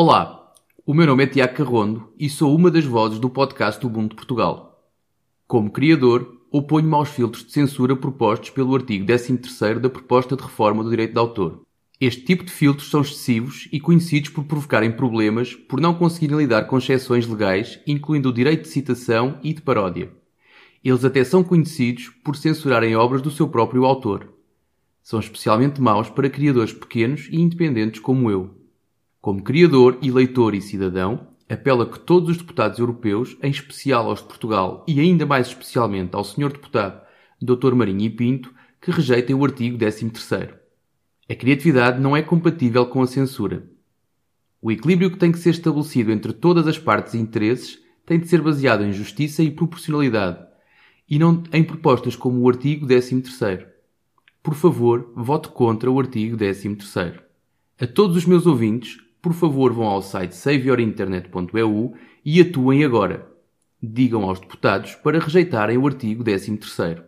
Olá, o meu nome é Tiago Carrondo e sou uma das vozes do podcast Ubuntu Portugal. Como criador, oponho-me aos filtros de censura propostos pelo artigo 13 da proposta de reforma do direito de autor. Este tipo de filtros são excessivos e conhecidos por provocarem problemas por não conseguirem lidar com exceções legais, incluindo o direito de citação e de paródia. Eles até são conhecidos por censurarem obras do seu próprio autor. São especialmente maus para criadores pequenos e independentes como eu. Como criador, eleitor e cidadão, apelo a que todos os deputados europeus, em especial aos de Portugal e ainda mais especialmente ao Sr. Deputado Dr. Marinho e Pinto, que rejeitem o artigo 13º. A criatividade não é compatível com a censura. O equilíbrio que tem que ser estabelecido entre todas as partes e interesses tem de ser baseado em justiça e proporcionalidade, e não em propostas como o artigo 13º. Por favor, vote contra o artigo 13º. A todos os meus ouvintes, por favor vão ao site saviorinternet.eu e atuem agora. Digam aos deputados para rejeitarem o artigo 13º.